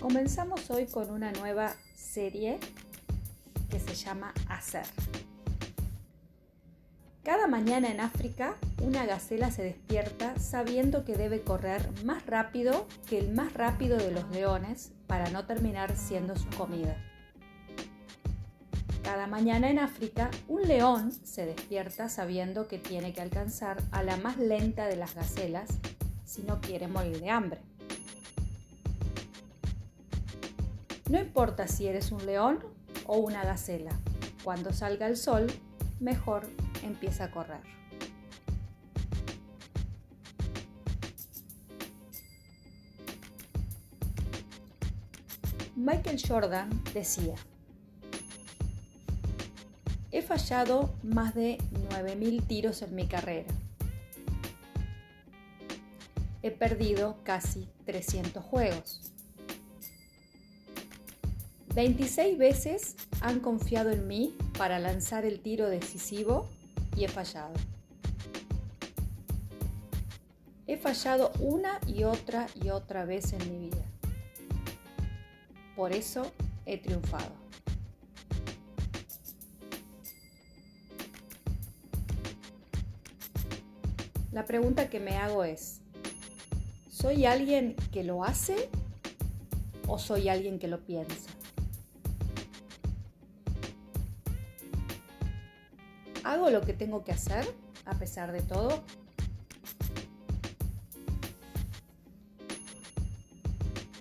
Comenzamos hoy con una nueva serie que se llama Hacer. Cada mañana en África, una gacela se despierta sabiendo que debe correr más rápido que el más rápido de los leones para no terminar siendo su comida. Cada mañana en África, un león se despierta sabiendo que tiene que alcanzar a la más lenta de las gacelas si no quiere morir de hambre. No importa si eres un león o una gacela, cuando salga el sol, mejor empieza a correr. Michael Jordan decía, he fallado más de 9.000 tiros en mi carrera. He perdido casi 300 juegos. 26 veces han confiado en mí para lanzar el tiro decisivo y he fallado. He fallado una y otra y otra vez en mi vida. Por eso he triunfado. La pregunta que me hago es, ¿soy alguien que lo hace o soy alguien que lo piensa? ¿Hago lo que tengo que hacer a pesar de todo?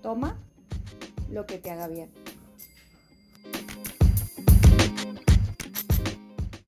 Toma lo que te haga bien.